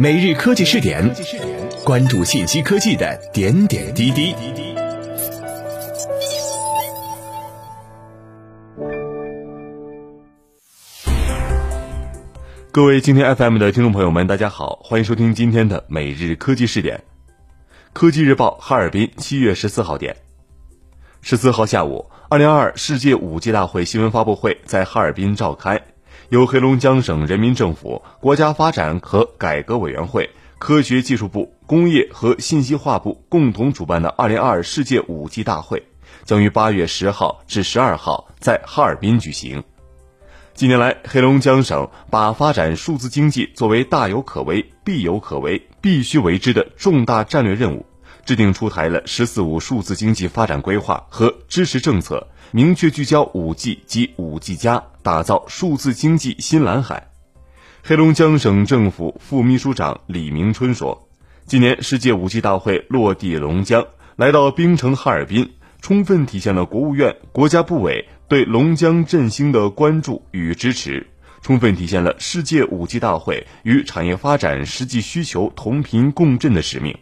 每日科技试点，关注信息科技的点点滴滴。各位今天 FM 的听众朋友们，大家好，欢迎收听今天的每日科技试点。科技日报哈尔滨七月十四号电，十四号下午，二零二二世界五 G 大会新闻发布会在哈尔滨召开。由黑龙江省人民政府国家发展和改革委员会、科学技术部、工业和信息化部共同主办的2022世界 5G 大会，将于8月10号至12号在哈尔滨举行。近年来，黑龙江省把发展数字经济作为大有可为、必有可为、必须为之的重大战略任务，制定出台了“十四五”数字经济发展规划和支持政策。明确聚焦五 G 及五 G 加，打造数字经济新蓝海。黑龙江省政府副秘书长李明春说：“今年世界五 G 大会落地龙江，来到冰城哈尔滨，充分体现了国务院、国家部委对龙江振兴的关注与支持，充分体现了世界五 G 大会与产业发展实际需求同频共振的使命。”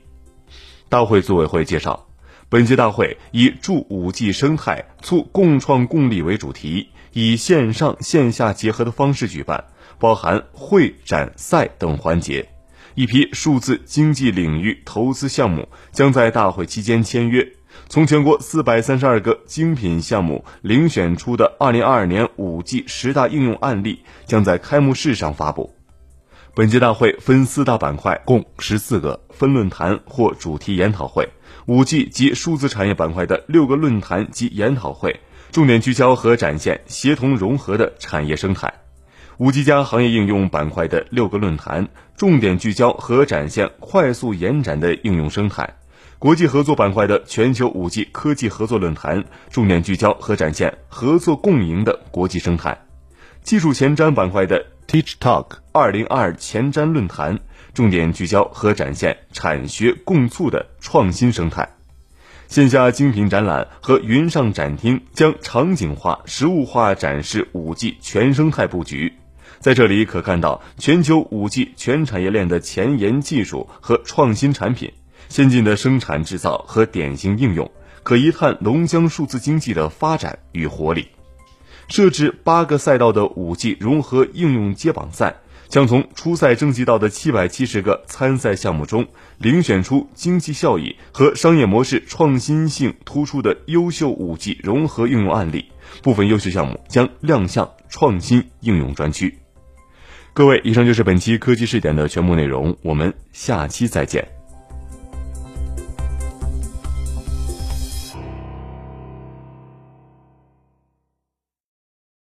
大会组委会介绍。本届大会以助五 G 生态、促共创共利为主题，以线上线下结合的方式举办，包含会展赛等环节。一批数字经济领域投资项目将在大会期间签约。从全国四百三十二个精品项目遴选出的二零二二年五 G 十大应用案例将在开幕式上发布。本届大会分四大板块，共十四个分论坛或主题研讨会。五 G 及数字产业板块的六个论坛及研讨会，重点聚焦和展现协同融合的产业生态；五 G 加行业应用板块的六个论坛，重点聚焦和展现快速延展的应用生态；国际合作板块的全球五 G 科技合作论坛，重点聚焦和展现合作共赢的国际生态；技术前瞻板块的 Teach Talk 二零二前瞻论坛。重点聚焦和展现产学共促的创新生态，线下精品展览和云上展厅将场景化、实物化展示五 G 全生态布局。在这里可看到全球五 G 全产业链的前沿技术和创新产品、先进的生产制造和典型应用，可一探龙江数字经济的发展与活力。设置八个赛道的五 G 融合应用接榜赛。将从初赛征集到的七百七十个参赛项目中，遴选出经济效益和商业模式创新性突出的优秀五 G 融合应用案例。部分优秀项目将亮相创新应用专区。各位，以上就是本期科技试点的全部内容，我们下期再见。